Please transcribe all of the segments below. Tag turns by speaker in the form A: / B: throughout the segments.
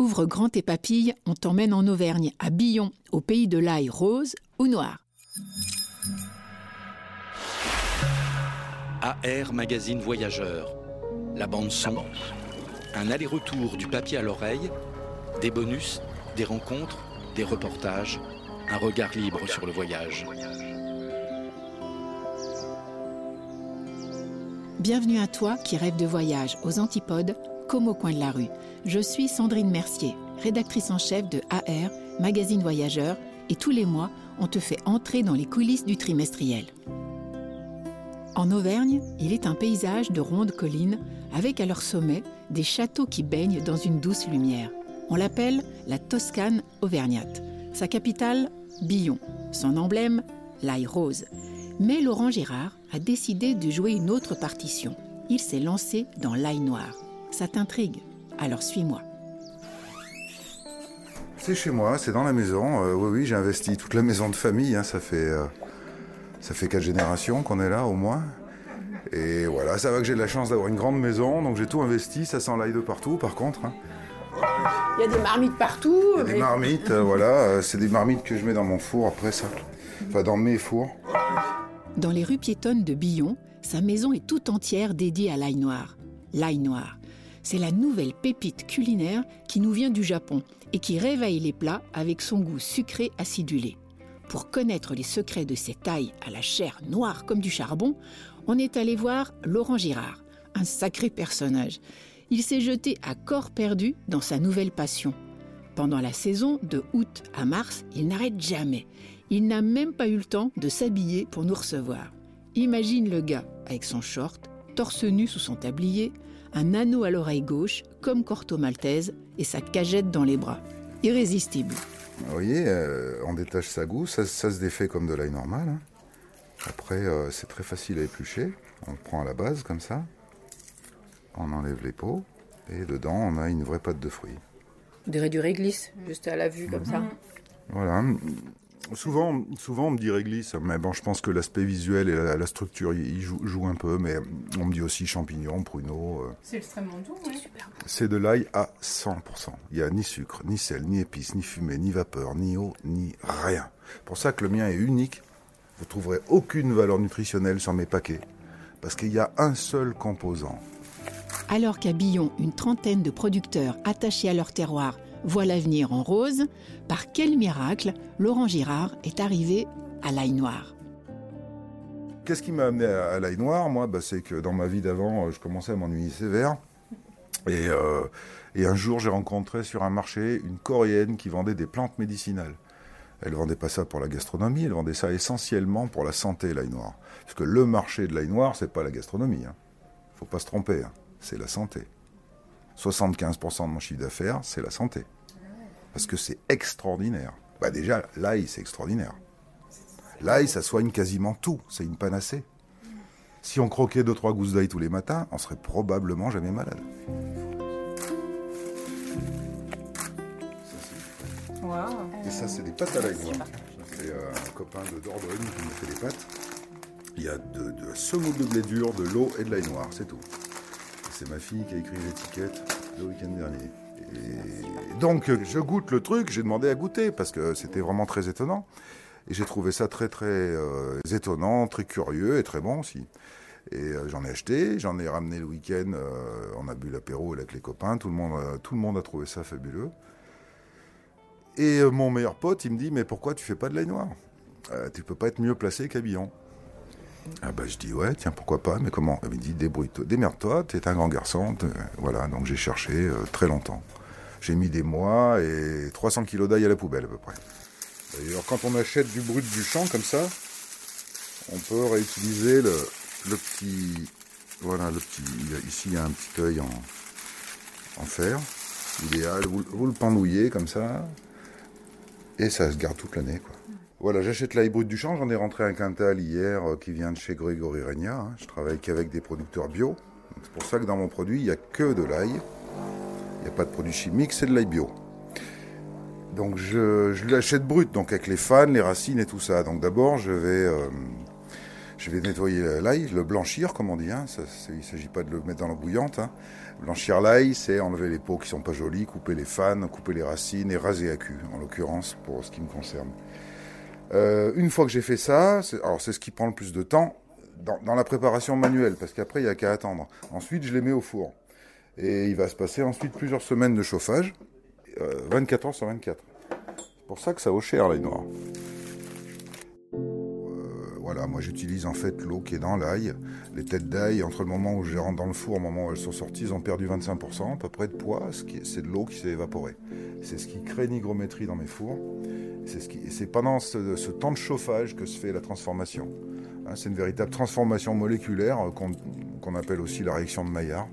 A: Ouvre grand tes papilles, on t'emmène en Auvergne, à Billon, au pays de l'ail rose ou noir.
B: AR Magazine Voyageur. La bande son. Un aller-retour du papier à l'oreille. Des bonus, des rencontres, des reportages. Un regard libre sur le voyage.
A: Bienvenue à toi qui rêve de voyage aux antipodes comme au coin de la rue. Je suis Sandrine Mercier, rédactrice en chef de AR, magazine voyageur, et tous les mois, on te fait entrer dans les coulisses du trimestriel. En Auvergne, il est un paysage de rondes collines avec à leur sommet des châteaux qui baignent dans une douce lumière. On l'appelle la Toscane auvergnate. Sa capitale, Billon. Son emblème, l'ail rose. Mais Laurent Girard a décidé de jouer une autre partition. Il s'est lancé dans l'ail noir. Ça t'intrigue? Alors suis-moi.
C: C'est chez moi, c'est dans la maison. Euh, oui, oui, j'ai investi toute la maison de famille. hein, Ça fait, euh, ça fait quatre générations qu'on est là au moins. Et voilà, ça va que j'ai de la chance d'avoir une grande maison, donc j'ai tout investi. Ça sent l'ail de partout, par contre. hein.
A: Il y a des marmites partout.
C: Il y a des marmites, euh, voilà. euh, c'est des marmites que je mets dans mon four après ça. Enfin, dans mes fours.
A: Dans les rues piétonnes de Billon, sa maison est tout entière dédiée à l'ail noir. L'ail noir, c'est la nouvelle pépite culinaire qui nous vient du Japon et qui réveille les plats avec son goût sucré acidulé. Pour connaître les secrets de cette ail à la chair noire comme du charbon, on est allé voir Laurent Girard, un sacré personnage. Il s'est jeté à corps perdu dans sa nouvelle passion. Pendant la saison, de août à mars, il n'arrête jamais. Il n'a même pas eu le temps de s'habiller pour nous recevoir. Imagine le gars avec son short, torse nu sous son tablier, un anneau à l'oreille gauche, comme Corto Maltese, et sa cagette dans les bras. Irrésistible.
C: Vous voyez, euh, on détache sa gousse, ça, ça se défait comme de l'ail normal. hein. Après, euh, c'est très facile à éplucher. On le prend à la base comme ça. On enlève les peaux. Et dedans, on a une vraie pâte de fruits.
D: On dirait du réglisse, juste à la vue comme ça.
C: Voilà. Souvent, souvent on me dit réglisse, mais bon, je pense que l'aspect visuel et la, la structure y, y jouent jouent un peu, mais on me dit aussi champignons, pruneaux. euh.
E: C'est extrêmement doux, oui.
C: C'est de l'ail à 100%. Il n'y a ni sucre, ni sel, ni épices, ni fumée, ni vapeur, ni eau, ni rien. Pour ça que le mien est unique. Vous trouverez aucune valeur nutritionnelle sur mes paquets, parce qu'il y a un seul composant.
A: Alors qu'à Billon, une trentaine de producteurs attachés à leur terroir voient l'avenir en rose, par quel miracle Laurent Girard est arrivé à l'ail noir
C: Qu'est-ce qui m'a amené à, l'ail noir Moi, bah, c'est que dans ma vie d'avant, euh, je commençais à m'ennuyer sévère. Et, euh, et un jour, j'ai rencontré sur un marché une Coréenne qui vendait des plantes médicinales. Elle vendait pas ça pour la gastronomie, elle vendait ça essentiellement pour la santé, l'ail noir. Parce que le marché de l'ail noir, c'est pas la gastronomie. Hein. Faut pas se tromper, hein. C'est la santé. 75% de mon chiffre d'affaires, c'est la santé. Parce que c'est extraordinaire. Bah déjà, l'ail, c'est extraordinaire. L'ail, ça soigne quasiment tout. C'est une panacée. Si on croquait deux trois gousses d'ail tous les matins, on serait probablement jamais malade. Et ça, c'est des pâtes à l'ail. C'est euh, un copain de Dordogne qui me fait des pâtes. Il y a de, de la semoule de blé dur, de l'eau et de l'ail noir, c'est tout. C'est ma fille qui a écrit l'étiquette le week-end dernier. Et donc, je goûte le truc, j'ai demandé à goûter parce que c'était vraiment très étonnant. Et j'ai trouvé ça très, très euh, étonnant, très curieux et très bon aussi. Et euh, j'en ai acheté, j'en ai ramené le week-end, euh, on a bu l'apéro avec les copains, tout le, monde, a- trouvé ça fabuleux. Et mon meilleur pote, il me dit, mais pourquoi tu fais pas de l'ail noir Tu peux pas être mieux placé qu'à Billon. Ah bah je dis, ouais, tiens, pourquoi pas, mais comment? Il me dit, débrouille-toi, démerde-toi, t'es un grand garçon. Voilà, donc j'ai cherché euh, très longtemps. J'ai mis des mois et 300 kilos d'ail à la poubelle à peu près. D'ailleurs, quand on achète du brut du champ comme ça, on peut réutiliser le, le petit... Voilà, le petit... Ici, il y a un petit œil en, en fer, idéal. Vous, vous le pendouillez comme ça, et ça se garde toute l'année. quoi. Voilà, j'achète l'ail brut du champ. J'en ai rentré un quintal hier euh, qui vient de chez Grégory Regna. hein. Je travaille qu'avec des producteurs bio. C'est pour ça que dans mon produit, il n'y a que de l'ail. Il n'y a pas de produit chimique, c'est de l'ail bio. Donc je, l'achète brut, donc avec les fans, les racines et tout ça. Donc d'abord, je vais, euh, je vais nettoyer l'ail, le blanchir, comme on dit. Hein. Il ne s'agit pas de le mettre dans l'eau bouillante. hein. Blanchir l'ail, c'est enlever les peaux qui sont pas jolies, couper les fans, couper les racines et raser à cul, en l'occurrence, pour ce qui me concerne. Euh, une fois que j'ai fait ça, alors c'est ce qui prend le plus de temps dans, la préparation manuelle, parce qu'après, il n'y a qu'à attendre. Ensuite, je les mets au four. Et il va se passer ensuite plusieurs semaines de chauffage, euh, 24 heures sur 24. C'est pour ça que ça vaut cher, l'ail noir. Euh, voilà, moi j'utilise en fait l'eau qui est dans l'ail. Les têtes d'ail, entre le moment où je rentre dans le four, au moment où elles sont sorties, ils ont perdu 25% à peu près de poids. C'est de l'eau qui s'est évaporée. C'est ce qui crée une hygrométrie dans mes fours. C'est pendant ce, temps de chauffage que se fait la transformation. Hein, c'est une véritable transformation moléculaire euh, qu'on appelle aussi la réaction de Maillard.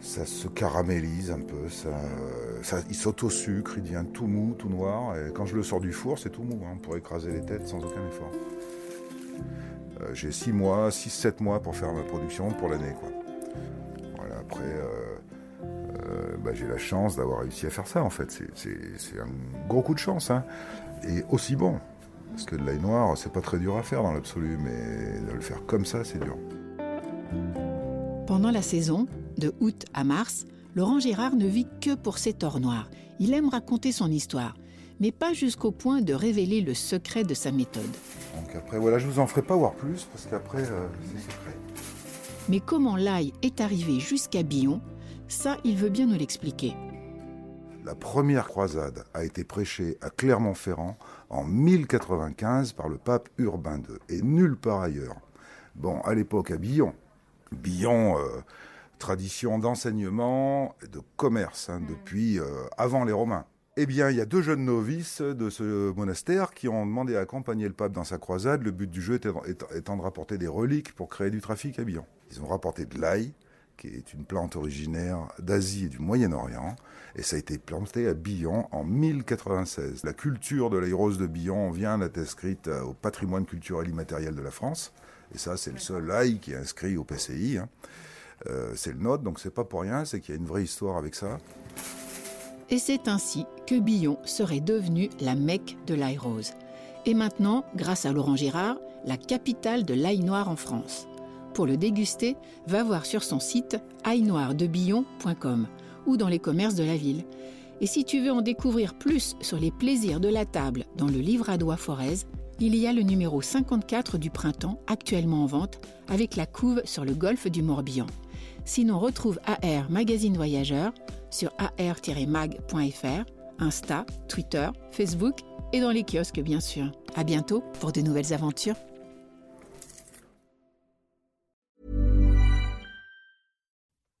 C: Ça se caramélise un peu, ça, il saute au sucre, il devient tout mou, tout noir. Et quand je le sors du four, c'est tout mou, hein, pour écraser les têtes sans aucun effort. Euh, J'ai 6 mois, 6-7 mois pour faire ma production pour l'année. après, euh, bah, j'ai la chance d'avoir réussi à faire ça en fait. C'est- un gros coup de chance. hein. Et aussi bon. Parce que de l'ail noir, c'est pas très dur à faire dans l'absolu, mais de le faire comme ça, c'est dur.
A: Pendant la saison, de août à mars, Laurent Gérard ne vit que pour ses torts noirs. Il aime raconter son histoire, mais pas jusqu'au point de révéler le secret de sa méthode.
C: Donc après, voilà, je vous en ferai pas voir plus, parce qu'après, euh, c'est secret.
A: Mais comment l'ail est arrivé jusqu'à Billon, ça, il veut bien nous l'expliquer.
C: La première croisade a été prêchée à Clermont-Ferrand en 1095 par le pape Urbain II, et nulle part ailleurs. Bon, à l'époque à Billon. Billon, euh, tradition d'enseignement, et de commerce, hein, depuis euh, avant les Romains. Eh bien, il y a deux jeunes novices de ce monastère qui ont demandé à accompagner le pape dans sa croisade. Le but du jeu étant, de rapporter des reliques pour créer du trafic à Billon. Ils ont rapporté de l'ail, qui est une plante originaire d'Asie et du Moyen-Orient, et ça a été planté à Billon en 1096. La culture de l'ail rose de Billon vient d'être inscrite euh, au patrimoine culturel immatériel de la France, et ça c'est le seul ail qui est inscrit au PCI. hein. Euh, c'est le nôtre, donc c'est pas pour rien, c'est qu'il y a une vraie histoire avec ça.
A: Et c'est ainsi que Billon serait devenu la Mecque de l'ail rose. Et maintenant, grâce à Laurent Gérard, la capitale de l'ail noir en France. Pour le déguster, va voir sur son site ailnoirdebillon.com ou dans les commerces de la ville. Et si tu veux en découvrir plus sur les plaisirs de la table dans le livre à doigt Forez, il y a le numéro 54 du printemps actuellement en vente avec la couve sur le golfe du Morbihan. Sinon, retrouve AR Magazine Voyageur sur ar-mag.fr, Insta, Twitter, Facebook et dans les kiosques bien sûr. À bientôt pour de nouvelles aventures.